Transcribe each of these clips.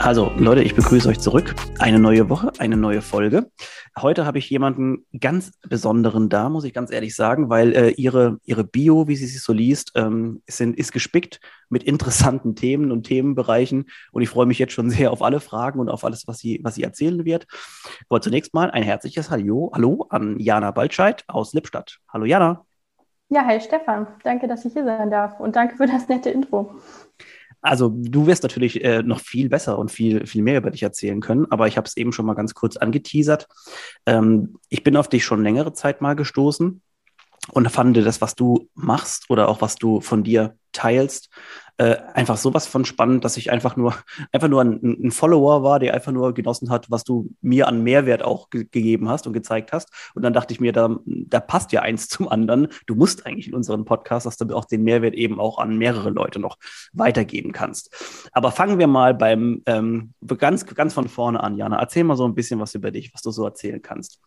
also Leute, ich begrüße euch zurück. Eine neue Woche, eine neue Folge. Heute habe ich jemanden ganz Besonderen da, muss ich ganz ehrlich sagen, weil äh, ihre, ihre Bio, wie sie sich so liest, ähm, sind, ist gespickt mit interessanten Themen und Themenbereichen. Und ich freue mich jetzt schon sehr auf alle Fragen und auf alles, was sie, was sie erzählen wird. Aber zunächst mal ein herzliches Hallo, Hallo an Jana Baltscheid aus Lippstadt. Hallo Jana. Ja, hi Stefan. Danke, dass ich hier sein darf und danke für das nette Intro. Also du wirst natürlich äh, noch viel besser und viel, viel mehr über dich erzählen können, aber ich habe es eben schon mal ganz kurz angeteasert. Ähm, ich bin auf dich schon längere Zeit mal gestoßen und fand das, was du machst oder auch was du von dir teilst, äh, einfach sowas von spannend, dass ich einfach nur, einfach nur ein, ein, Follower war, der einfach nur genossen hat, was du mir an Mehrwert auch ge gegeben hast und gezeigt hast. Und dann dachte ich mir, da, da passt ja eins zum anderen. Du musst eigentlich in unseren Podcast, dass du auch den Mehrwert eben auch an mehrere Leute noch weitergeben kannst. Aber fangen wir mal beim ähm, ganz, ganz von vorne an, Jana. Erzähl mal so ein bisschen was über dich, was du so erzählen kannst.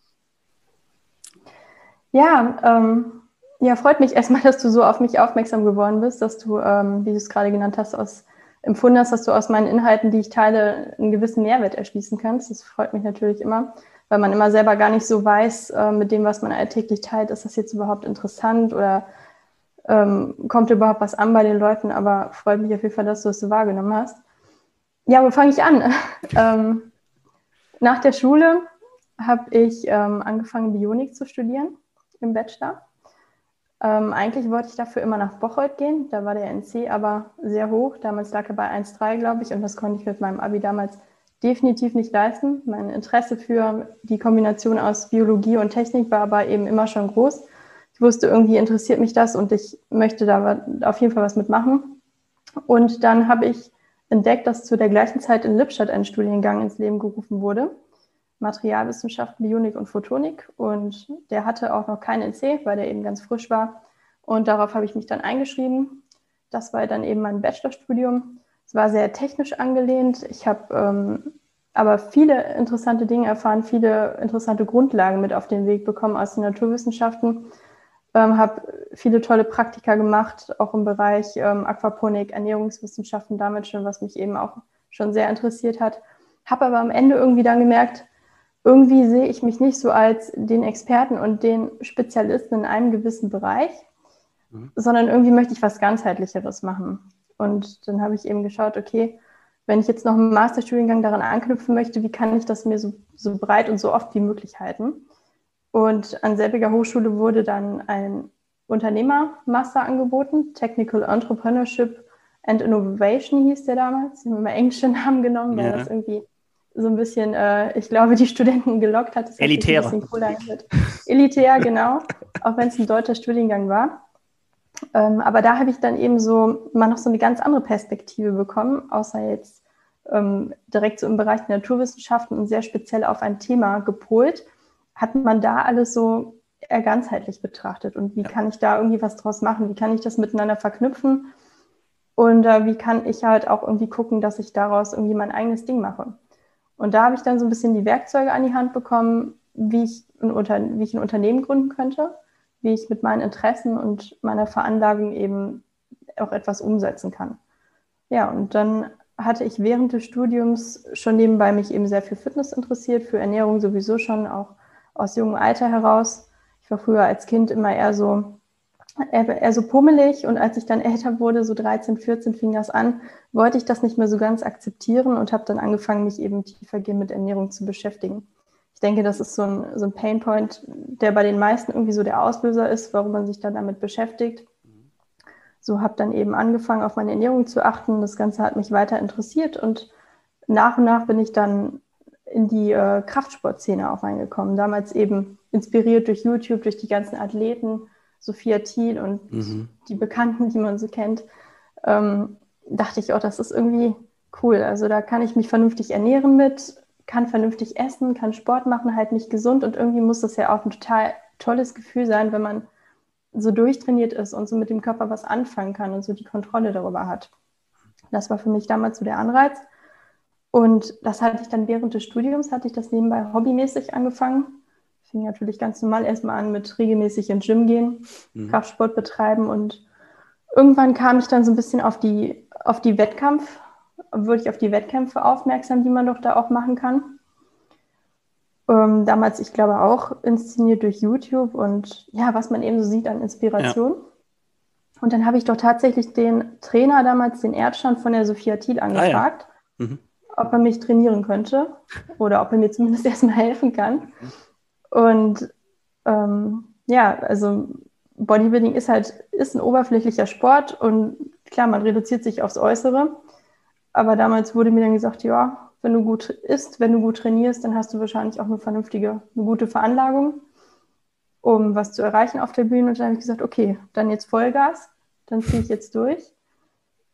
Ja, ähm, ja, freut mich erstmal, dass du so auf mich aufmerksam geworden bist, dass du, ähm, wie du es gerade genannt hast, aus, empfunden hast, dass du aus meinen Inhalten, die ich teile, einen gewissen Mehrwert erschließen kannst. Das freut mich natürlich immer, weil man immer selber gar nicht so weiß, äh, mit dem, was man alltäglich teilt, ist das jetzt überhaupt interessant oder ähm, kommt überhaupt was an bei den Leuten. Aber freut mich auf jeden Fall, dass du es so wahrgenommen hast. Ja, wo fange ich an? ähm, nach der Schule habe ich ähm, angefangen, Bionik zu studieren im Bachelor ähm, eigentlich wollte ich dafür immer nach Bocholt gehen. Da war der NC aber sehr hoch. Damals lag er bei 1,3, glaube ich. Und das konnte ich mit meinem Abi damals definitiv nicht leisten. Mein Interesse für die Kombination aus Biologie und Technik war aber eben immer schon groß. Ich wusste, irgendwie interessiert mich das und ich möchte da auf jeden Fall was mitmachen. Und dann habe ich entdeckt, dass zu der gleichen Zeit in Lippstadt ein Studiengang ins Leben gerufen wurde. Materialwissenschaften, Bionik und Photonik. Und der hatte auch noch keinen NC, weil der eben ganz frisch war. Und darauf habe ich mich dann eingeschrieben. Das war dann eben mein Bachelorstudium. Es war sehr technisch angelehnt. Ich habe ähm, aber viele interessante Dinge erfahren, viele interessante Grundlagen mit auf den Weg bekommen aus den Naturwissenschaften. Ähm, habe viele tolle Praktika gemacht, auch im Bereich ähm, Aquaponik, Ernährungswissenschaften, damit schon, was mich eben auch schon sehr interessiert hat. Habe aber am Ende irgendwie dann gemerkt, irgendwie sehe ich mich nicht so als den Experten und den Spezialisten in einem gewissen Bereich, mhm. sondern irgendwie möchte ich was ganzheitlicheres machen. Und dann habe ich eben geschaut, okay, wenn ich jetzt noch einen Masterstudiengang daran anknüpfen möchte, wie kann ich das mir so, so breit und so oft wie möglich halten? Und an selbiger Hochschule wurde dann ein Unternehmermaster angeboten, Technical Entrepreneurship and Innovation hieß der damals. Ich habe immer englische Namen genommen, weil ja. das irgendwie so ein bisschen, äh, ich glaube, die Studenten gelockt hat. Das Elitär. Elitär, genau, auch wenn es ein deutscher Studiengang war. Ähm, aber da habe ich dann eben so mal noch so eine ganz andere Perspektive bekommen, außer jetzt ähm, direkt so im Bereich der Naturwissenschaften und sehr speziell auf ein Thema gepolt, hat man da alles so eher ganzheitlich betrachtet. Und wie ja. kann ich da irgendwie was draus machen? Wie kann ich das miteinander verknüpfen? Und äh, wie kann ich halt auch irgendwie gucken, dass ich daraus irgendwie mein eigenes Ding mache? Und da habe ich dann so ein bisschen die Werkzeuge an die Hand bekommen, wie ich ein, Unter wie ich ein Unternehmen gründen könnte, wie ich mit meinen Interessen und meiner Veranlagung eben auch etwas umsetzen kann. Ja, und dann hatte ich während des Studiums schon nebenbei mich eben sehr für Fitness interessiert, für Ernährung sowieso schon, auch aus jungem Alter heraus. Ich war früher als Kind immer eher so eher so pummelig und als ich dann älter wurde, so 13, 14 fing das an, wollte ich das nicht mehr so ganz akzeptieren und habe dann angefangen, mich eben tiefergehend mit Ernährung zu beschäftigen. Ich denke, das ist so ein, so ein Painpoint, der bei den meisten irgendwie so der Auslöser ist, warum man sich dann damit beschäftigt. So habe dann eben angefangen, auf meine Ernährung zu achten. Das Ganze hat mich weiter interessiert und nach und nach bin ich dann in die äh, Kraftsportszene auch reingekommen. Damals eben inspiriert durch YouTube, durch die ganzen Athleten, Sophia Thiel und mhm. die Bekannten, die man so kennt, ähm, dachte ich, oh, das ist irgendwie cool. Also da kann ich mich vernünftig ernähren mit, kann vernünftig essen, kann Sport machen, halt nicht gesund und irgendwie muss das ja auch ein total tolles Gefühl sein, wenn man so durchtrainiert ist und so mit dem Körper was anfangen kann und so die Kontrolle darüber hat. Das war für mich damals so der Anreiz. Und das hatte ich dann während des Studiums, hatte ich das nebenbei hobbymäßig angefangen. Fing natürlich ganz normal erstmal an mit regelmäßig ins Gym gehen, mhm. Kraftsport betreiben und irgendwann kam ich dann so ein bisschen auf die, auf die Wettkampf, wurde ich auf die Wettkämpfe aufmerksam, die man doch da auch machen kann. Ähm, damals, ich glaube, auch inszeniert durch YouTube und ja, was man eben so sieht an Inspiration. Ja. Und dann habe ich doch tatsächlich den Trainer damals, den Erdstand von der Sophia Thiel, angefragt, ah, ja. mhm. ob er mich trainieren könnte oder ob er mir zumindest erstmal helfen kann. Und ähm, ja, also Bodybuilding ist halt ist ein oberflächlicher Sport und klar, man reduziert sich aufs Äußere. Aber damals wurde mir dann gesagt, ja, wenn du gut isst, wenn du gut trainierst, dann hast du wahrscheinlich auch eine vernünftige, eine gute Veranlagung, um was zu erreichen auf der Bühne. Und dann habe ich gesagt, okay, dann jetzt Vollgas, dann ziehe ich jetzt durch.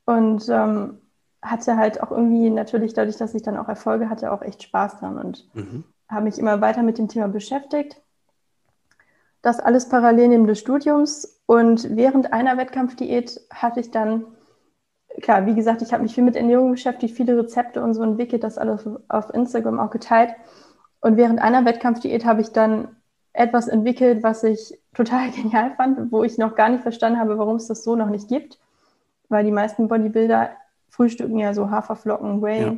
Und ähm, hatte halt auch irgendwie natürlich dadurch, dass ich dann auch Erfolge hatte, auch echt Spaß dran und mhm. Habe mich immer weiter mit dem Thema beschäftigt. Das alles parallel neben des Studiums. Und während einer Wettkampfdiät hatte ich dann klar, wie gesagt, ich habe mich viel mit Ernährung beschäftigt, viele Rezepte und so entwickelt, das alles auf Instagram auch geteilt. Und während einer Wettkampfdiät habe ich dann etwas entwickelt, was ich total genial fand, wo ich noch gar nicht verstanden habe, warum es das so noch nicht gibt. Weil die meisten Bodybuilder frühstücken ja so Haferflocken, Whey ja.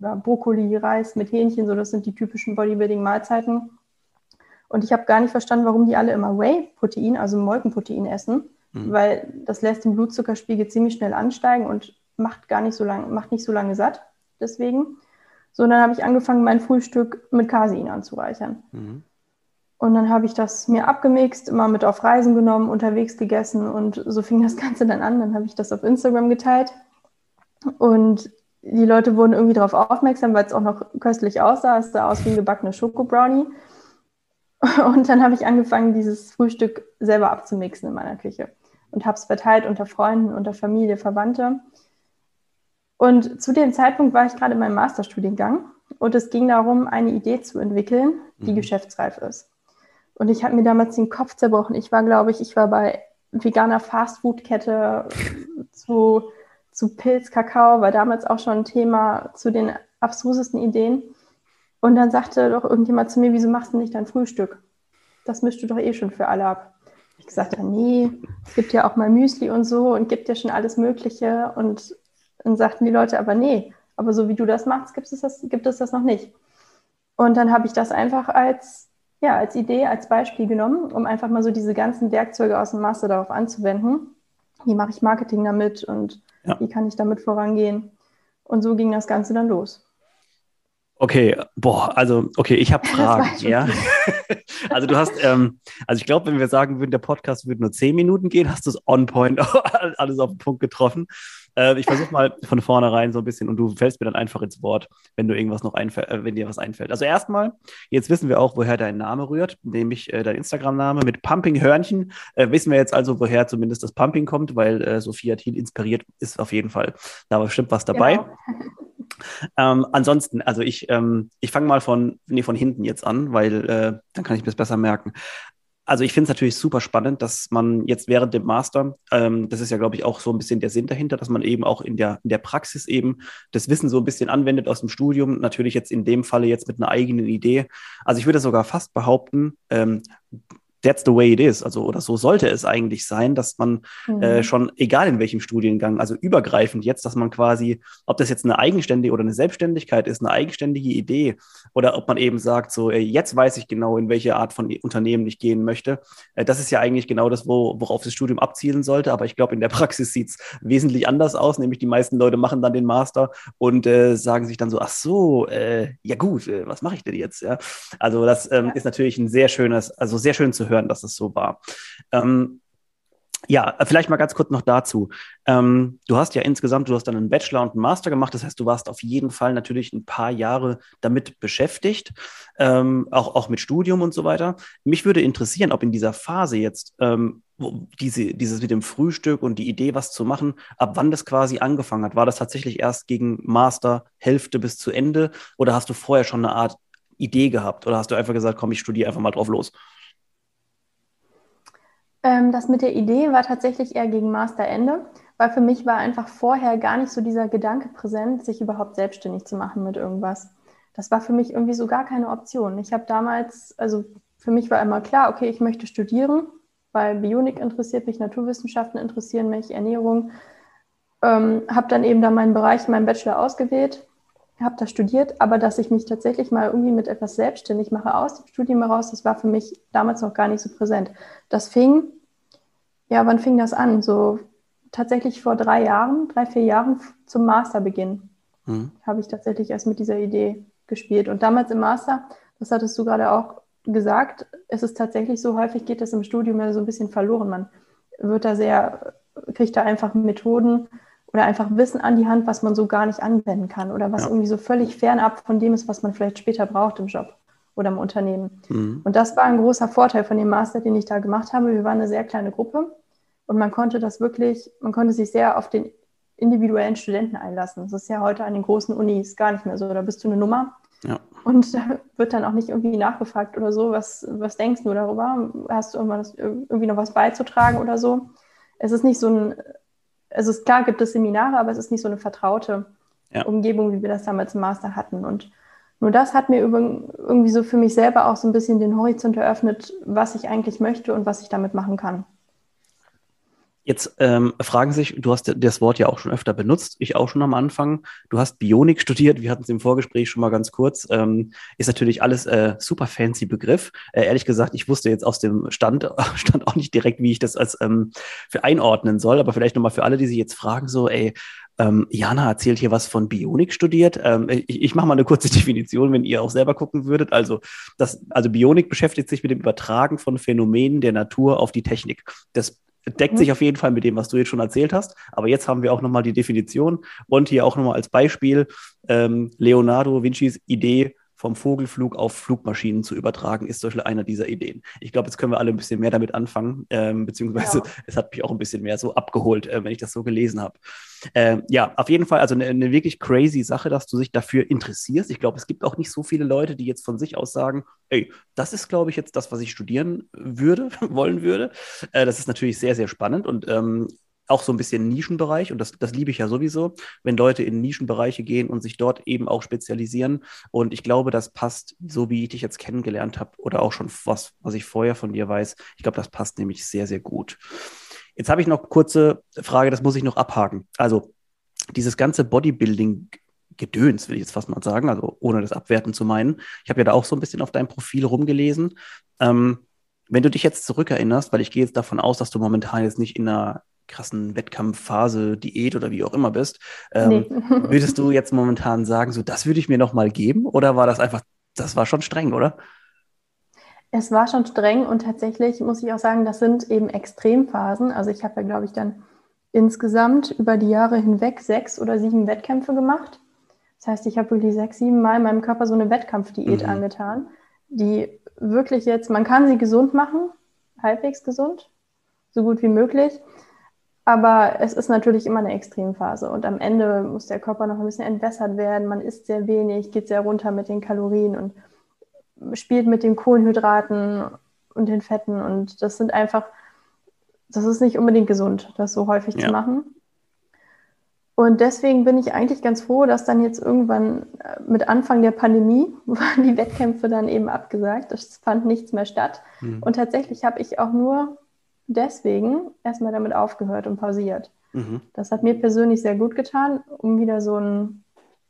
Oder Brokkoli, Reis mit Hähnchen, so das sind die typischen Bodybuilding-Mahlzeiten. Und ich habe gar nicht verstanden, warum die alle immer Whey-Protein, also Molkenprotein essen mhm. weil das lässt den Blutzuckerspiegel ziemlich schnell ansteigen und macht gar nicht so lange, macht nicht so lange satt. Deswegen. So, dann habe ich angefangen, mein Frühstück mit Casein anzureichern. Mhm. Und dann habe ich das mir abgemixt, immer mit auf Reisen genommen, unterwegs gegessen und so fing das Ganze dann an. Dann habe ich das auf Instagram geteilt und die Leute wurden irgendwie darauf aufmerksam, weil es auch noch köstlich aussah. Es sah aus wie ein gebackener Schokobrownie. Und dann habe ich angefangen, dieses Frühstück selber abzumixen in meiner Küche und habe es verteilt unter Freunden, unter Familie, Verwandte. Und zu dem Zeitpunkt war ich gerade in meinem Masterstudiengang und es ging darum, eine Idee zu entwickeln, die mhm. geschäftsreif ist. Und ich habe mir damals den Kopf zerbrochen. Ich war, glaube ich, ich war bei veganer Fastfood-Kette zu, zu Pilz, Kakao, war damals auch schon ein Thema zu den abstrusesten Ideen. Und dann sagte doch irgendjemand zu mir, wieso machst du nicht dein Frühstück? Das mischst du doch eh schon für alle ab. Ich gesagt nee, es gibt ja auch mal Müsli und so und gibt ja schon alles Mögliche. Und dann sagten die Leute aber, nee, aber so wie du das machst, gibt es das, gibt es das noch nicht. Und dann habe ich das einfach als, ja, als Idee, als Beispiel genommen, um einfach mal so diese ganzen Werkzeuge aus dem Master darauf anzuwenden. Wie mache ich Marketing damit und ja. wie kann ich damit vorangehen? Und so ging das Ganze dann los. Okay, boah, also okay, ich habe Fragen, ja. also du hast, ähm, also ich glaube, wenn wir sagen würden, der Podcast würde nur zehn Minuten gehen, hast du es on point, alles auf den Punkt getroffen. Äh, ich versuche mal von vornherein so ein bisschen und du fällst mir dann einfach ins Wort, wenn du irgendwas noch einfällt, äh, wenn dir was einfällt. Also erstmal, jetzt wissen wir auch, woher dein Name rührt, nämlich äh, dein Instagram-Name mit Pumping Hörnchen. Äh, wissen wir jetzt also, woher zumindest das Pumping kommt, weil äh, Sophia Thiel inspiriert ist auf jeden Fall. Da war bestimmt was dabei. Genau. Ähm, ansonsten, also ich, ähm, ich fange mal von, nee, von hinten jetzt an, weil äh, dann kann ich mir das besser merken. Also ich finde es natürlich super spannend, dass man jetzt während dem Master, ähm, das ist ja, glaube ich, auch so ein bisschen der Sinn dahinter, dass man eben auch in der, in der Praxis eben das Wissen so ein bisschen anwendet aus dem Studium. Natürlich jetzt in dem Falle jetzt mit einer eigenen Idee. Also ich würde sogar fast behaupten, ähm, that's the way it is. Also, oder so sollte es eigentlich sein, dass man äh, mhm. äh, schon, egal in welchem Studiengang, also übergreifend jetzt, dass man quasi, ob das jetzt eine eigenständige oder eine Selbstständigkeit ist, eine eigenständige Idee oder ob man eben sagt, so, ey, jetzt weiß ich genau, in welche Art von Unternehmen ich gehen möchte. Äh, das ist ja eigentlich genau das, wo, worauf das Studium abzielen sollte. Aber ich glaube, in der Praxis sieht es wesentlich anders aus, nämlich die meisten Leute machen dann den Master und äh, sagen sich dann so, ach so, äh, ja gut, äh, was mache ich denn jetzt? Ja? Also, das ähm, ja. ist natürlich ein sehr schönes, also sehr schön zu hören, dass es so war. Ähm, ja, vielleicht mal ganz kurz noch dazu. Ähm, du hast ja insgesamt, du hast dann einen Bachelor und einen Master gemacht. Das heißt, du warst auf jeden Fall natürlich ein paar Jahre damit beschäftigt, ähm, auch, auch mit Studium und so weiter. Mich würde interessieren, ob in dieser Phase jetzt ähm, diese, dieses mit dem Frühstück und die Idee, was zu machen, ab wann das quasi angefangen hat. War das tatsächlich erst gegen Master Hälfte bis zu Ende oder hast du vorher schon eine Art Idee gehabt oder hast du einfach gesagt, komm, ich studiere einfach mal drauf los? Ähm, das mit der Idee war tatsächlich eher gegen Masterende, weil für mich war einfach vorher gar nicht so dieser Gedanke präsent, sich überhaupt selbstständig zu machen mit irgendwas. Das war für mich irgendwie so gar keine Option. Ich habe damals, also für mich war immer klar, okay, ich möchte studieren, weil Bionik interessiert mich, Naturwissenschaften interessieren mich, Ernährung. Ähm, habe dann eben da meinen Bereich, meinen Bachelor ausgewählt, habe da studiert, aber dass ich mich tatsächlich mal irgendwie mit etwas selbstständig mache aus dem Studium heraus, das war für mich damals noch gar nicht so präsent. Das fing, ja, wann fing das an? So tatsächlich vor drei Jahren, drei, vier Jahren zum Masterbeginn mhm. habe ich tatsächlich erst mit dieser Idee gespielt. Und damals im Master, das hattest du gerade auch gesagt, es ist tatsächlich so, häufig geht das im Studium ja so ein bisschen verloren. Man wird da sehr, kriegt da einfach Methoden oder einfach Wissen an die Hand, was man so gar nicht anwenden kann oder was ja. irgendwie so völlig fernab von dem ist, was man vielleicht später braucht im Job oder im Unternehmen. Mhm. Und das war ein großer Vorteil von dem Master, den ich da gemacht habe. Wir waren eine sehr kleine Gruppe und man konnte das wirklich, man konnte sich sehr auf den individuellen Studenten einlassen. Das ist ja heute an den großen Unis gar nicht mehr so. Da bist du eine Nummer. Ja. Und da wird dann auch nicht irgendwie nachgefragt oder so, was, was denkst du darüber? Hast du irgendwas, irgendwie noch was beizutragen oder so? Es ist nicht so ein, es ist klar, gibt es Seminare, aber es ist nicht so eine vertraute ja. Umgebung, wie wir das damals im Master hatten. Und nur das hat mir irgendwie so für mich selber auch so ein bisschen den Horizont eröffnet, was ich eigentlich möchte und was ich damit machen kann. Jetzt ähm, fragen sich, du hast das Wort ja auch schon öfter benutzt, ich auch schon am Anfang. Du hast Bionik studiert, wir hatten es im Vorgespräch schon mal ganz kurz. Ähm, ist natürlich alles äh, super fancy Begriff. Äh, ehrlich gesagt, ich wusste jetzt aus dem Stand, Stand auch nicht direkt, wie ich das als ähm, für einordnen soll, aber vielleicht nochmal für alle, die sich jetzt fragen, so, ey, ähm, Jana erzählt hier was von Bionik studiert. Ähm, ich, ich mache mal eine kurze Definition, wenn ihr auch selber gucken würdet. Also, das, also Bionik beschäftigt sich mit dem Übertragen von Phänomenen der Natur auf die Technik. Das deckt sich auf jeden Fall mit dem, was du jetzt schon erzählt hast. Aber jetzt haben wir auch nochmal die Definition und hier auch nochmal als Beispiel ähm, Leonardo Vincis Idee vom Vogelflug auf Flugmaschinen zu übertragen, ist zum Beispiel einer dieser Ideen. Ich glaube, jetzt können wir alle ein bisschen mehr damit anfangen, ähm, beziehungsweise ja. es hat mich auch ein bisschen mehr so abgeholt, äh, wenn ich das so gelesen habe. Ähm, ja, auf jeden Fall, also eine, eine, wirklich crazy Sache, dass du dich dafür interessierst. Ich glaube, es gibt auch nicht so viele Leute, die jetzt von sich aus sagen, ey, das ist, glaube ich, jetzt das, was ich studieren würde, wollen würde. Äh, das ist natürlich sehr, sehr spannend und ähm, auch so ein bisschen Nischenbereich und das, das liebe ich ja sowieso, wenn Leute in Nischenbereiche gehen und sich dort eben auch spezialisieren. Und ich glaube, das passt, so wie ich dich jetzt kennengelernt habe oder auch schon was, was ich vorher von dir weiß. Ich glaube, das passt nämlich sehr, sehr gut. Jetzt habe ich noch kurze Frage, das muss ich noch abhaken. Also dieses ganze Bodybuilding Gedöns, will ich jetzt fast mal sagen, also ohne das abwerten zu meinen. Ich habe ja da auch so ein bisschen auf deinem Profil rumgelesen. Ähm, wenn du dich jetzt zurückerinnerst, weil ich gehe jetzt davon aus, dass du momentan jetzt nicht in einer krassen Wettkampfphase, Diät oder wie auch immer bist, ähm, nee. würdest du jetzt momentan sagen, so das würde ich mir noch mal geben oder war das einfach, das war schon streng, oder? Es war schon streng und tatsächlich muss ich auch sagen, das sind eben Extremphasen. Also ich habe ja, glaube ich, dann insgesamt über die Jahre hinweg sechs oder sieben Wettkämpfe gemacht. Das heißt, ich habe wirklich sechs, sieben Mal meinem Körper so eine Wettkampfdiät mhm. angetan, die wirklich jetzt, man kann sie gesund machen, halbwegs gesund, so gut wie möglich. Aber es ist natürlich immer eine Extremphase und am Ende muss der Körper noch ein bisschen entwässert werden. Man isst sehr wenig, geht sehr runter mit den Kalorien und spielt mit den Kohlenhydraten und den Fetten. Und das sind einfach, das ist nicht unbedingt gesund, das so häufig ja. zu machen. Und deswegen bin ich eigentlich ganz froh, dass dann jetzt irgendwann äh, mit Anfang der Pandemie waren die Wettkämpfe dann eben abgesagt. Es fand nichts mehr statt. Mhm. Und tatsächlich habe ich auch nur deswegen erstmal damit aufgehört und pausiert. Mhm. Das hat mir persönlich sehr gut getan, um wieder so ein,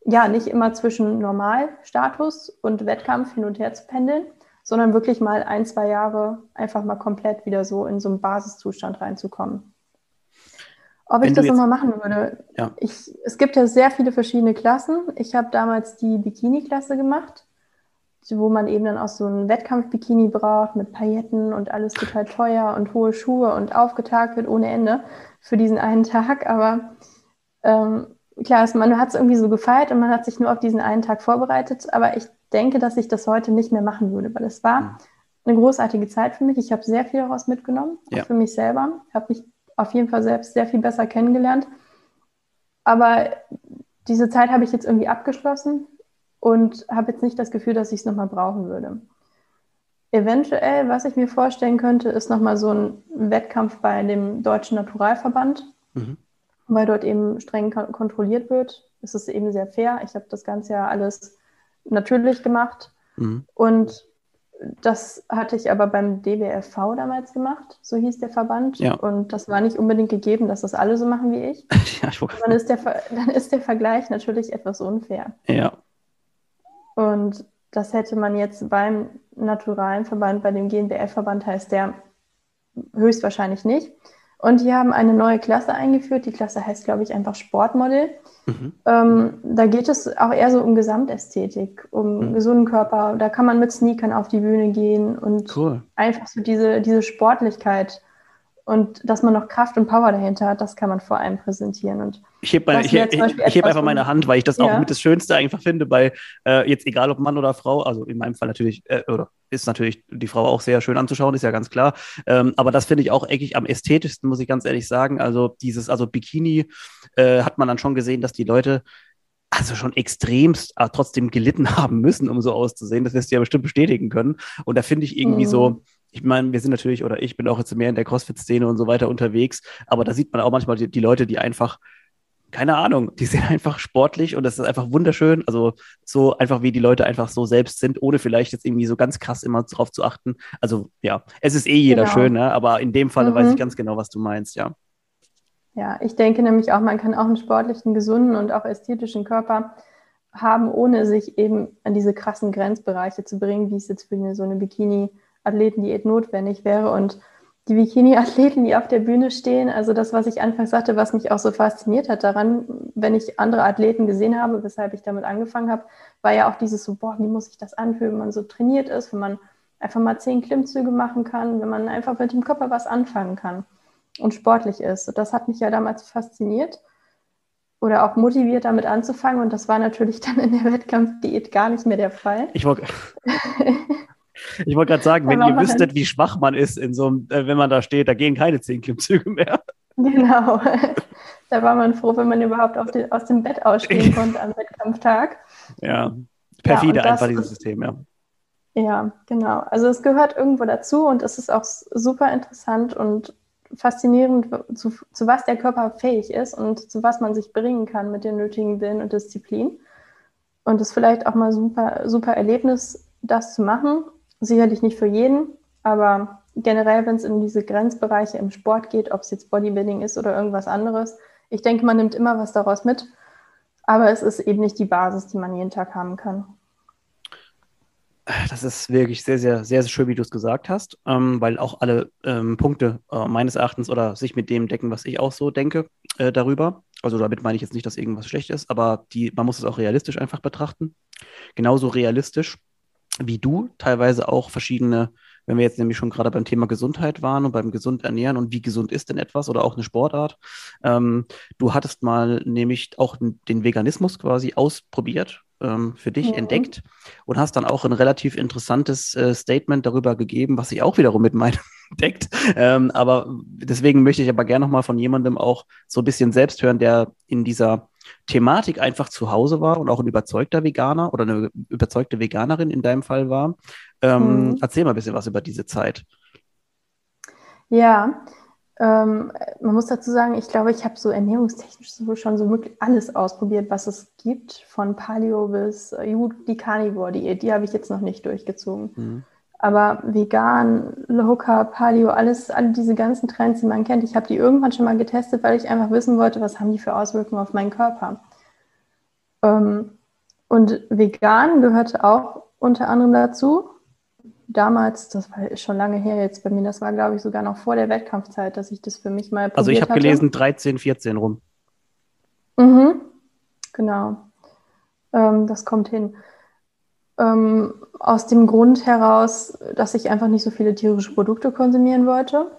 ja, nicht immer zwischen Normalstatus und Wettkampf hin und her zu pendeln, sondern wirklich mal ein, zwei Jahre einfach mal komplett wieder so in so einen Basiszustand reinzukommen. Ob Wenn ich das nochmal machen würde? Ja. Ich, es gibt ja sehr viele verschiedene Klassen. Ich habe damals die Bikini-Klasse gemacht wo man eben dann auch so ein Wettkampf-Bikini braucht mit Pailletten und alles total teuer und hohe Schuhe und aufgetagt wird ohne Ende für diesen einen Tag. Aber ähm, klar, also man hat es irgendwie so gefeiert und man hat sich nur auf diesen einen Tag vorbereitet. Aber ich denke, dass ich das heute nicht mehr machen würde, weil es war mhm. eine großartige Zeit für mich. Ich habe sehr viel daraus mitgenommen, ja. für mich selber. Ich habe mich auf jeden Fall selbst sehr viel besser kennengelernt. Aber diese Zeit habe ich jetzt irgendwie abgeschlossen und habe jetzt nicht das Gefühl, dass ich es nochmal brauchen würde. Eventuell, was ich mir vorstellen könnte, ist nochmal so ein Wettkampf bei dem Deutschen Naturalverband, mhm. weil dort eben streng kontrolliert wird. Es ist eben sehr fair. Ich habe das Ganze ja alles natürlich gemacht. Mhm. Und das hatte ich aber beim DWFV damals gemacht, so hieß der Verband. Ja. Und das war nicht unbedingt gegeben, dass das alle so machen wie ich. ja, ich dann, ist der, dann ist der Vergleich natürlich etwas unfair. Ja. Und das hätte man jetzt beim naturalen Verband, bei dem GNBF-Verband heißt der höchstwahrscheinlich nicht. Und die haben eine neue Klasse eingeführt. Die Klasse heißt, glaube ich, einfach Sportmodel. Mhm. Ähm, da geht es auch eher so um Gesamtästhetik, um mhm. gesunden Körper. Da kann man mit Sneakern auf die Bühne gehen und cool. einfach so diese, diese Sportlichkeit und dass man noch Kraft und Power dahinter hat, das kann man vor allem präsentieren. Und ich hebe ich, ich, ich heb einfach meine Hand, weil ich das ja. auch mit das Schönste einfach finde, bei äh, jetzt egal ob Mann oder Frau, also in meinem Fall natürlich, äh, oder ist natürlich die Frau auch sehr schön anzuschauen, ist ja ganz klar. Ähm, aber das finde ich auch eigentlich am ästhetischsten, muss ich ganz ehrlich sagen. Also dieses, also Bikini äh, hat man dann schon gesehen, dass die Leute also schon extremst aber trotzdem gelitten haben müssen, um so auszusehen. Das wirst du ja bestimmt bestätigen können. Und da finde ich irgendwie mhm. so, ich meine, wir sind natürlich, oder ich bin auch jetzt mehr in der CrossFit-Szene und so weiter unterwegs, aber da sieht man auch manchmal die, die, Leute, die einfach, keine Ahnung, die sind einfach sportlich und das ist einfach wunderschön. Also so einfach, wie die Leute einfach so selbst sind, ohne vielleicht jetzt irgendwie so ganz krass immer drauf zu achten. Also ja, es ist eh jeder genau. schön, ne? aber in dem Fall mhm. weiß ich ganz genau, was du meinst, ja. Ja, ich denke nämlich auch, man kann auch einen sportlichen, gesunden und auch ästhetischen Körper haben, ohne sich eben an diese krassen Grenzbereiche zu bringen, wie es jetzt für eine, so eine Bikini- Athletendiät notwendig wäre. Und die Bikini-Athleten, die auf der Bühne stehen, also das, was ich anfangs sagte, was mich auch so fasziniert hat daran, wenn ich andere Athleten gesehen habe, weshalb ich damit angefangen habe, war ja auch dieses so, boah, wie muss ich das anfühlen, wenn man so trainiert ist, wenn man einfach mal zehn Klimmzüge machen kann, wenn man einfach mit dem Körper was anfangen kann und sportlich ist. Und das hat mich ja damals fasziniert oder auch motiviert, damit anzufangen. Und das war natürlich dann in der Wettkampfdiät gar nicht mehr der Fall. Ich wollte Ich wollte gerade sagen, wenn ihr wüsstet, wie schwach man ist, in so einem, äh, wenn man da steht, da gehen keine zehn Klimmzüge mehr. Genau. Da war man froh, wenn man überhaupt die, aus dem Bett ausstehen konnte am Wettkampftag. Ja, perfide ja, einfach dieses System, ja. Ja, genau. Also es gehört irgendwo dazu und es ist auch super interessant und faszinierend, zu, zu was der Körper fähig ist und zu was man sich bringen kann mit dem nötigen Willen und Disziplin. Und es ist vielleicht auch mal super, super Erlebnis, das zu machen Sicherlich nicht für jeden, aber generell, wenn es in diese Grenzbereiche im Sport geht, ob es jetzt Bodybuilding ist oder irgendwas anderes, ich denke, man nimmt immer was daraus mit, aber es ist eben nicht die Basis, die man jeden Tag haben kann. Das ist wirklich sehr, sehr, sehr, sehr schön, wie du es gesagt hast, ähm, weil auch alle ähm, Punkte äh, meines Erachtens oder sich mit dem decken, was ich auch so denke äh, darüber. Also damit meine ich jetzt nicht, dass irgendwas schlecht ist, aber die, man muss es auch realistisch einfach betrachten. Genauso realistisch wie du teilweise auch verschiedene, wenn wir jetzt nämlich schon gerade beim Thema Gesundheit waren und beim gesund ernähren und wie gesund ist denn etwas oder auch eine Sportart. Ähm, du hattest mal nämlich auch den Veganismus quasi ausprobiert, ähm, für dich mhm. entdeckt und hast dann auch ein relativ interessantes äh, Statement darüber gegeben, was ich auch wiederum mit meinem deckt. Ähm, aber deswegen möchte ich aber gerne nochmal von jemandem auch so ein bisschen selbst hören, der in dieser Thematik einfach zu Hause war und auch ein überzeugter Veganer oder eine überzeugte Veganerin in deinem Fall war. Ähm, mhm. Erzähl mal ein bisschen was über diese Zeit. Ja, ähm, man muss dazu sagen, ich glaube, ich habe so ernährungstechnisch so schon so wirklich alles ausprobiert, was es gibt, von Paleo bis äh, die Carnivore-Diät. Die habe ich jetzt noch nicht durchgezogen. Mhm. Aber vegan, Low Carb, Paleo, alles, alle diese ganzen Trends, die man kennt, ich habe die irgendwann schon mal getestet, weil ich einfach wissen wollte, was haben die für Auswirkungen auf meinen Körper. Ähm, und vegan gehörte auch unter anderem dazu. Damals, das war schon lange her jetzt bei mir, das war glaube ich sogar noch vor der Wettkampfzeit, dass ich das für mich mal probiert Also ich habe gelesen 13, 14 rum. Mhm, genau. Ähm, das kommt hin. Ähm, aus dem Grund heraus, dass ich einfach nicht so viele tierische Produkte konsumieren wollte,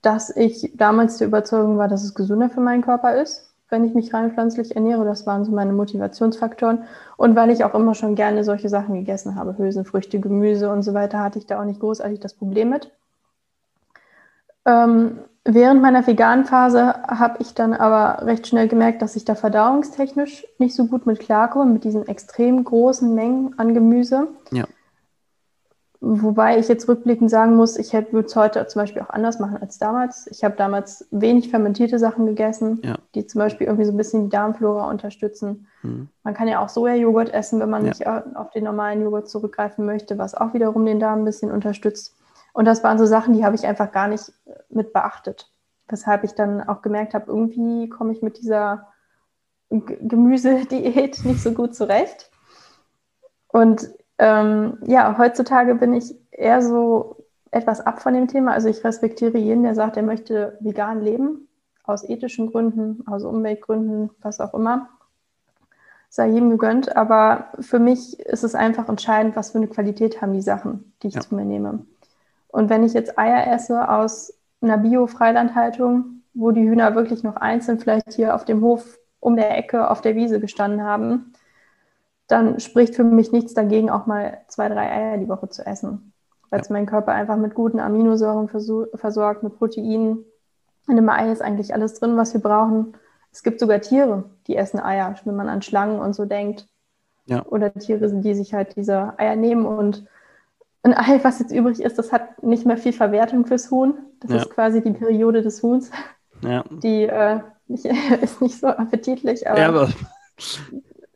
dass ich damals der Überzeugung war, dass es gesünder für meinen Körper ist, wenn ich mich rein pflanzlich ernähre. Das waren so meine Motivationsfaktoren. Und weil ich auch immer schon gerne solche Sachen gegessen habe, Hülsenfrüchte, Gemüse und so weiter, hatte ich da auch nicht großartig das Problem mit. Ähm, Während meiner veganen Phase habe ich dann aber recht schnell gemerkt, dass ich da verdauungstechnisch nicht so gut mit klarkomme, mit diesen extrem großen Mengen an Gemüse. Ja. Wobei ich jetzt rückblickend sagen muss, ich würde es heute zum Beispiel auch anders machen als damals. Ich habe damals wenig fermentierte Sachen gegessen, ja. die zum Beispiel irgendwie so ein bisschen die Darmflora unterstützen. Mhm. Man kann ja auch Sojajoghurt essen, wenn man ja. nicht auf den normalen Joghurt zurückgreifen möchte, was auch wiederum den Darm ein bisschen unterstützt. Und das waren so Sachen, die habe ich einfach gar nicht mit beachtet. Weshalb ich dann auch gemerkt habe, irgendwie komme ich mit dieser Gemüsediät nicht so gut zurecht. Und ähm, ja, heutzutage bin ich eher so etwas ab von dem Thema. Also ich respektiere jeden, der sagt, er möchte vegan leben, aus ethischen Gründen, aus Umweltgründen, was auch immer. Sei jedem gegönnt, aber für mich ist es einfach entscheidend, was für eine Qualität haben die Sachen, die ich ja. zu mir nehme. Und wenn ich jetzt Eier esse aus einer Bio-Freilandhaltung, wo die Hühner wirklich noch einzeln vielleicht hier auf dem Hof um der Ecke auf der Wiese gestanden haben, dann spricht für mich nichts dagegen, auch mal zwei, drei Eier die Woche zu essen. Weil es ja. meinen Körper einfach mit guten Aminosäuren versorgt, mit Proteinen. In dem Ei ist eigentlich alles drin, was wir brauchen. Es gibt sogar Tiere, die essen Eier, wenn man an Schlangen und so denkt. Ja. Oder Tiere, die sich halt diese Eier nehmen und ein Ei, was jetzt übrig ist, das hat nicht mehr viel Verwertung fürs Huhn. Das ja. ist quasi die Periode des Huhns. Ja. Die äh, nicht, ist nicht so appetitlich, aber, ja, aber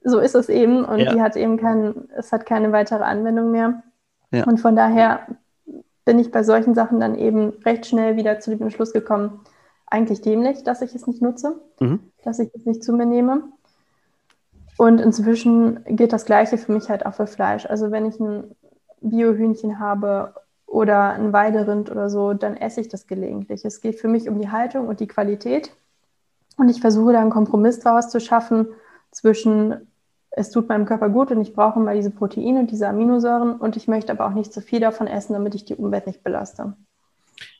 so ist es eben und die hat eben kein, es hat keine weitere Anwendung mehr. Ja. Und von daher bin ich bei solchen Sachen dann eben recht schnell wieder zu dem Entschluss gekommen, eigentlich dämlich, dass ich es nicht nutze, mhm. dass ich es nicht zu mir nehme. Und inzwischen gilt das Gleiche für mich halt auch für Fleisch. Also wenn ich ein Biohühnchen habe oder ein Weiderind oder so, dann esse ich das gelegentlich. Es geht für mich um die Haltung und die Qualität. Und ich versuche da einen Kompromiss daraus zu schaffen zwischen es tut meinem Körper gut und ich brauche mal diese Proteine und diese Aminosäuren und ich möchte aber auch nicht zu viel davon essen, damit ich die Umwelt nicht belaste.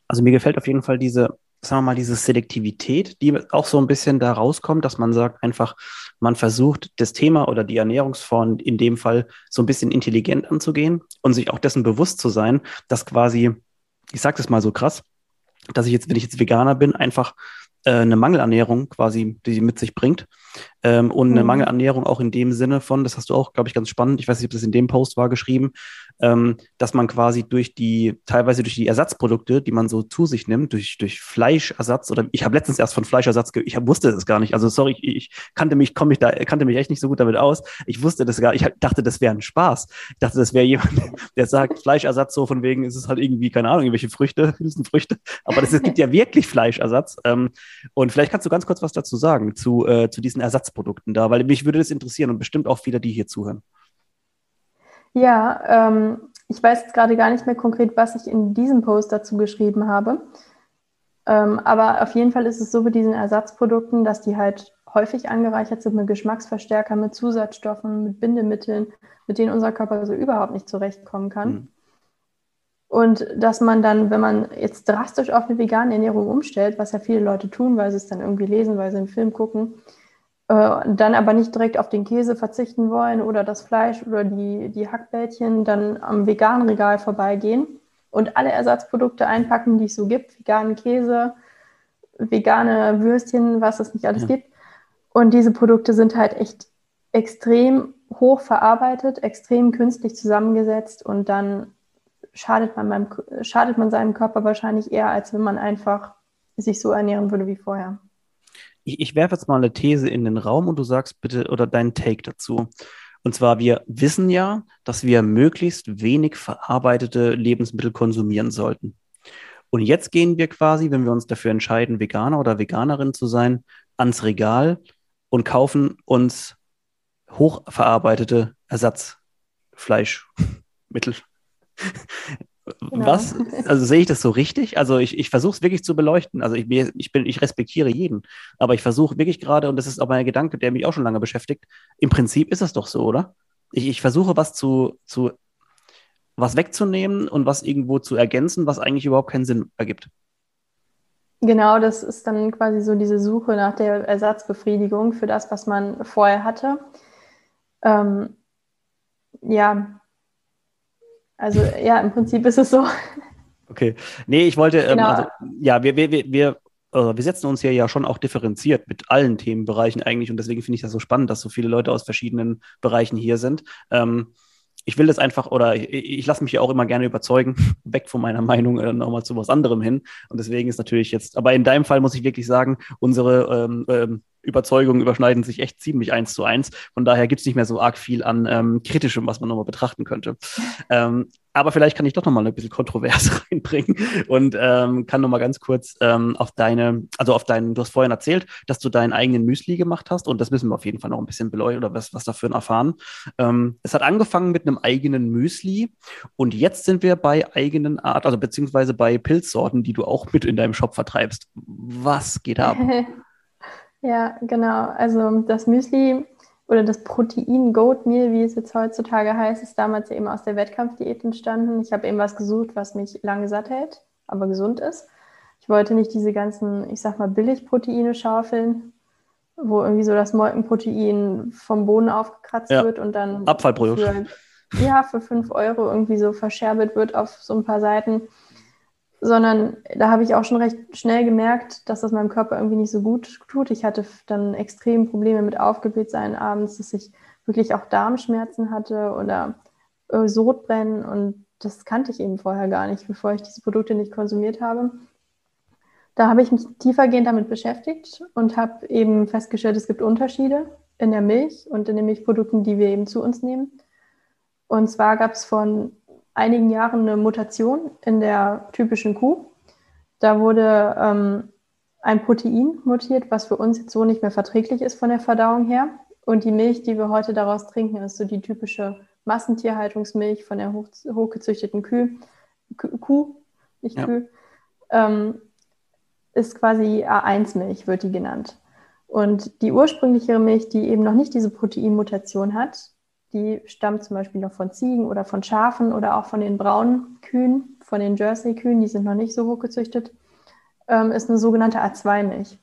Also mir gefällt auf jeden Fall diese, sagen wir mal, diese Selektivität, die auch so ein bisschen da rauskommt, dass man sagt einfach, man versucht das Thema oder die Ernährungsform in dem Fall so ein bisschen intelligent anzugehen und sich auch dessen bewusst zu sein, dass quasi, ich sage das mal so krass, dass ich jetzt, wenn ich jetzt Veganer bin, einfach äh, eine Mangelernährung quasi, die sie mit sich bringt. Ähm, und eine mhm. Mangelernährung auch in dem Sinne von, das hast du auch, glaube ich, ganz spannend, ich weiß nicht, ob das in dem Post war, geschrieben, ähm, dass man quasi durch die, teilweise durch die Ersatzprodukte, die man so zu sich nimmt, durch, durch Fleischersatz oder ich habe letztens erst von Fleischersatz, ich hab, wusste das gar nicht. Also sorry, ich, ich kannte mich, komme ich da, kannte mich echt nicht so gut damit aus. Ich wusste das gar, ich dachte, das wäre ein Spaß. Ich dachte, das wäre jemand, der sagt, Fleischersatz, so von wegen ist es halt irgendwie, keine Ahnung, irgendwelche Früchte, Hülsenfrüchte. Aber das, es gibt ja wirklich Fleischersatz. Ähm, und vielleicht kannst du ganz kurz was dazu sagen, zu, äh, zu diesen Ersatzprodukten da, weil mich würde das interessieren und bestimmt auch viele, die hier zuhören. Ja, ähm, ich weiß jetzt gerade gar nicht mehr konkret, was ich in diesem Post dazu geschrieben habe. Ähm, aber auf jeden Fall ist es so bei diesen Ersatzprodukten, dass die halt häufig angereichert sind mit Geschmacksverstärkern, mit Zusatzstoffen, mit Bindemitteln, mit denen unser Körper so überhaupt nicht zurechtkommen kann. Mhm. Und dass man dann, wenn man jetzt drastisch auf eine vegane Ernährung umstellt, was ja viele Leute tun, weil sie es dann irgendwie lesen, weil sie einen Film gucken, dann aber nicht direkt auf den Käse verzichten wollen oder das Fleisch oder die, die Hackbällchen, dann am veganen Regal vorbeigehen und alle Ersatzprodukte einpacken, die es so gibt, veganen Käse, vegane Würstchen, was es nicht alles ja. gibt. Und diese Produkte sind halt echt extrem hoch verarbeitet, extrem künstlich zusammengesetzt und dann schadet man, beim, schadet man seinem Körper wahrscheinlich eher, als wenn man einfach sich so ernähren würde wie vorher ich, ich werfe jetzt mal eine These in den Raum und du sagst bitte oder deinen Take dazu. Und zwar, wir wissen ja, dass wir möglichst wenig verarbeitete Lebensmittel konsumieren sollten. Und jetzt gehen wir quasi, wenn wir uns dafür entscheiden, Veganer oder Veganerin zu sein, ans Regal und kaufen uns hochverarbeitete Ersatzfleischmittel. Genau. Was, also sehe ich das so richtig? Also ich, ich versuche es wirklich zu beleuchten. Also ich, ich, bin, ich respektiere jeden. Aber ich versuche wirklich gerade, und das ist auch mein Gedanke, der mich auch schon lange beschäftigt, im Prinzip ist es doch so, oder? Ich, ich versuche was zu, zu was wegzunehmen und was irgendwo zu ergänzen, was eigentlich überhaupt keinen Sinn ergibt. Genau, das ist dann quasi so diese Suche nach der Ersatzbefriedigung für das, was man vorher hatte. Ähm, ja, also ja, im Prinzip ist es so. Okay. Nee, ich wollte, ähm, genau. ähm, also, ja, wir, wir, wir, wir, äh, wir setzen uns hier ja schon auch differenziert mit allen Themenbereichen eigentlich und deswegen finde ich das so spannend, dass so viele Leute aus verschiedenen Bereichen hier sind. Ähm, ich will das einfach oder ich, ich lasse mich ja auch immer gerne überzeugen, weg von meiner Meinung äh, nochmal zu was anderem hin. Und deswegen ist natürlich jetzt, aber in deinem Fall muss ich wirklich sagen, unsere ähm, ähm, Überzeugungen überschneiden sich echt ziemlich eins zu eins. Von daher gibt es nicht mehr so arg viel an ähm, Kritischem, was man nochmal betrachten könnte. Ähm, aber vielleicht kann ich doch nochmal ein bisschen Kontroverse reinbringen und ähm, kann nochmal ganz kurz ähm, auf deine, also auf deinen, du hast vorhin erzählt, dass du deinen eigenen Müsli gemacht hast und das müssen wir auf jeden Fall noch ein bisschen beleuchten oder was, was dafür erfahren. Ähm, es hat angefangen mit einem eigenen Müsli und jetzt sind wir bei eigenen Art, also beziehungsweise bei Pilzsorten, die du auch mit in deinem Shop vertreibst. Was geht ab? Ja, genau. Also das Müsli oder das Protein Goat Meal, wie es jetzt heutzutage heißt, ist damals eben aus der Wettkampfdiät entstanden. Ich habe eben was gesucht, was mich lange satt hält, aber gesund ist. Ich wollte nicht diese ganzen, ich sag mal, Billigproteine schaufeln, wo irgendwie so das Molkenprotein vom Boden aufgekratzt ja. wird und dann Abfallprodukt. Für, ja, für 5 Euro irgendwie so verscherbelt wird auf so ein paar Seiten sondern da habe ich auch schon recht schnell gemerkt, dass das meinem Körper irgendwie nicht so gut tut. Ich hatte dann extrem Probleme mit Aufgeblähtsein abends, dass ich wirklich auch Darmschmerzen hatte oder äh, Sodbrennen und das kannte ich eben vorher gar nicht, bevor ich diese Produkte nicht konsumiert habe. Da habe ich mich tiefergehend damit beschäftigt und habe eben festgestellt, es gibt Unterschiede in der Milch und in den Milchprodukten, die wir eben zu uns nehmen. Und zwar gab es von einigen Jahren eine Mutation in der typischen Kuh. Da wurde ähm, ein Protein mutiert, was für uns jetzt so nicht mehr verträglich ist von der Verdauung her. Und die Milch, die wir heute daraus trinken, ist so die typische Massentierhaltungsmilch von der hoch, hochgezüchteten Kuh, Kuh nicht ja. Kuh, ähm, ist quasi A1-Milch, wird die genannt. Und die ursprüngliche Milch, die eben noch nicht diese Proteinmutation hat, die stammt zum Beispiel noch von Ziegen oder von Schafen oder auch von den braunen Kühen, von den Jersey-Kühen, die sind noch nicht so hoch gezüchtet, ähm, ist eine sogenannte A2-Milch.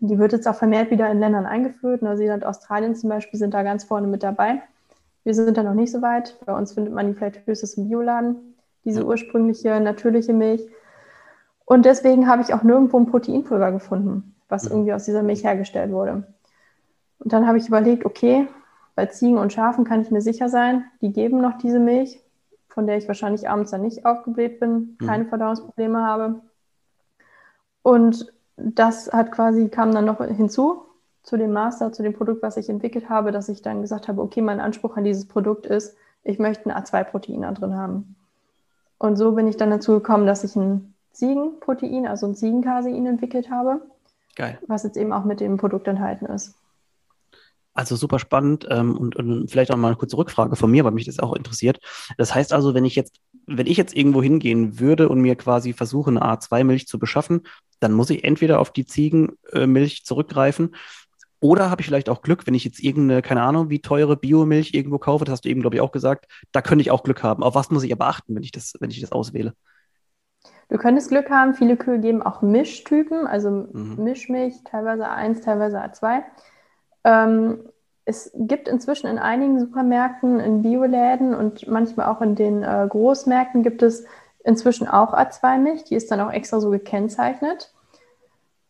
Die wird jetzt auch vermehrt wieder in Ländern eingeführt. Neuseeland, Australien zum Beispiel sind da ganz vorne mit dabei. Wir sind da noch nicht so weit. Bei uns findet man die vielleicht höchstens im Bioladen, diese ursprüngliche, natürliche Milch. Und deswegen habe ich auch nirgendwo ein Proteinpulver gefunden, was mhm. irgendwie aus dieser Milch hergestellt wurde. Und dann habe ich überlegt, okay, bei Ziegen und Schafen kann ich mir sicher sein, die geben noch diese Milch, von der ich wahrscheinlich abends dann nicht aufgebläht bin, mhm. keine Verdauungsprobleme habe. Und das hat quasi, kam dann noch hinzu zu dem Master, zu dem Produkt, was ich entwickelt habe, dass ich dann gesagt habe, okay, mein Anspruch an dieses Produkt ist, ich möchte ein A2-Protein da drin haben. Und so bin ich dann dazu gekommen, dass ich ein Ziegenprotein, also ein Ziegencasein entwickelt habe. Geil. Was jetzt eben auch mit dem Produkt enthalten ist. Also super spannend ähm, und, und vielleicht auch mal eine kurze Rückfrage von mir, weil mich das auch interessiert. Das heißt also, wenn ich jetzt, wenn ich jetzt irgendwo hingehen würde und mir quasi versuche, eine A2-Milch zu beschaffen, dann muss ich entweder auf die Ziegenmilch zurückgreifen oder habe ich vielleicht auch Glück, wenn ich jetzt irgendeine, keine Ahnung, wie teure Biomilch irgendwo kaufe, das hast du eben, glaube ich, auch gesagt, da könnte ich auch Glück haben. Auf was muss ich aber achten, wenn ich das, wenn ich das auswähle? Du könntest Glück haben, viele Kühe geben auch Mischtypen, also mhm. Mischmilch, teilweise A1, teilweise A2. Ähm, es gibt inzwischen in einigen Supermärkten, in Bioläden und manchmal auch in den äh, Großmärkten gibt es inzwischen auch A2-Milch. Die ist dann auch extra so gekennzeichnet.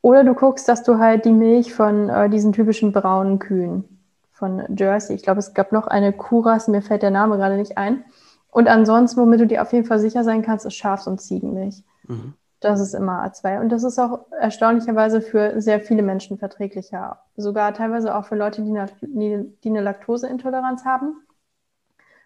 Oder du guckst, dass du halt die Milch von äh, diesen typischen braunen Kühen von Jersey. Ich glaube, es gab noch eine Kuhrasse, mir fällt der Name gerade nicht ein. Und ansonsten, womit du dir auf jeden Fall sicher sein kannst, ist Schafs- und Ziegenmilch. Mhm. Das ist immer A2. Und das ist auch erstaunlicherweise für sehr viele Menschen verträglicher. Sogar teilweise auch für Leute, die eine, die eine Laktoseintoleranz haben.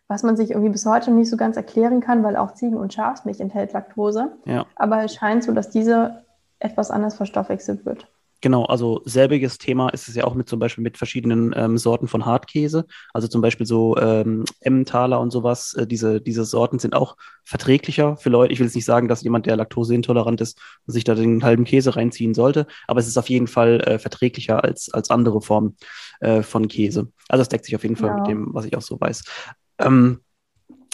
Was man sich irgendwie bis heute nicht so ganz erklären kann, weil auch Ziegen- und Schafsmilch enthält Laktose. Ja. Aber es scheint so, dass diese etwas anders verstoffwechselt wird. Genau, also selbiges Thema ist es ja auch mit zum Beispiel mit verschiedenen ähm, Sorten von Hartkäse. Also zum Beispiel so ähm, Emmentaler und sowas. Äh, diese, diese Sorten sind auch verträglicher für Leute. Ich will jetzt nicht sagen, dass jemand, der laktoseintolerant ist, sich da den halben Käse reinziehen sollte, aber es ist auf jeden Fall äh, verträglicher als, als andere Formen äh, von Käse. Also es deckt sich auf jeden Fall ja. mit dem, was ich auch so weiß. Ähm,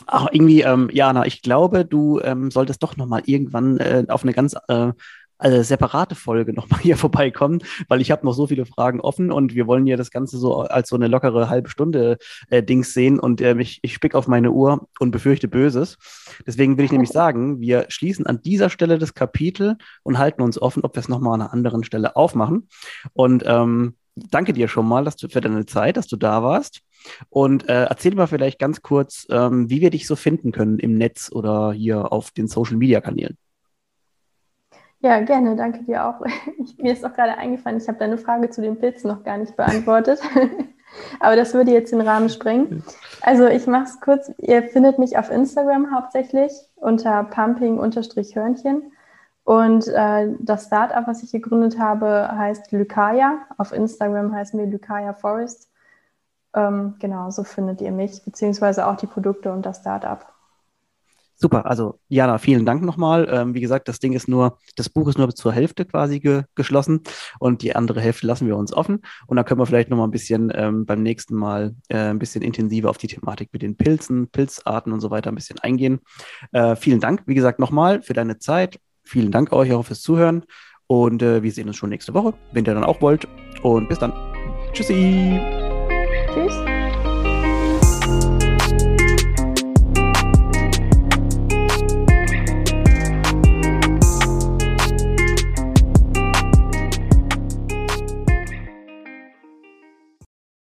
Ach, irgendwie, ähm, Jana, ich glaube, du ähm, solltest doch noch mal irgendwann äh, auf eine ganz äh, also separate Folge nochmal hier vorbeikommen, weil ich habe noch so viele Fragen offen und wir wollen ja das Ganze so als so eine lockere halbe Stunde äh, Dings sehen und äh, ich, ich spick auf meine Uhr und befürchte Böses. Deswegen will ich nämlich sagen, wir schließen an dieser Stelle das Kapitel und halten uns offen, ob wir es nochmal an einer anderen Stelle aufmachen. Und ähm, danke dir schon mal dass du, für deine Zeit, dass du da warst. Und äh, erzähl mal vielleicht ganz kurz, ähm, wie wir dich so finden können im Netz oder hier auf den Social Media Kanälen. Ja, gerne, danke dir auch. Ich, mir ist auch gerade eingefallen, ich habe deine Frage zu den Pilzen noch gar nicht beantwortet. Aber das würde jetzt den Rahmen sprengen. Also ich mache es kurz. Ihr findet mich auf Instagram hauptsächlich unter pumping-hörnchen. Und äh, das Startup, was ich gegründet habe, heißt Lykaya. Auf Instagram heißen wir Lykaya Forest. Ähm, genau, so findet ihr mich, beziehungsweise auch die Produkte und das Startup. Super, also Jana, vielen Dank nochmal. Ähm, wie gesagt, das Ding ist nur, das Buch ist nur zur Hälfte quasi ge geschlossen und die andere Hälfte lassen wir uns offen. Und da können wir vielleicht nochmal ein bisschen ähm, beim nächsten Mal äh, ein bisschen intensiver auf die Thematik mit den Pilzen, Pilzarten und so weiter ein bisschen eingehen. Äh, vielen Dank, wie gesagt, nochmal für deine Zeit. Vielen Dank euch auch fürs Zuhören und äh, wir sehen uns schon nächste Woche, wenn ihr dann auch wollt. Und bis dann. Tschüssi. Tschüss.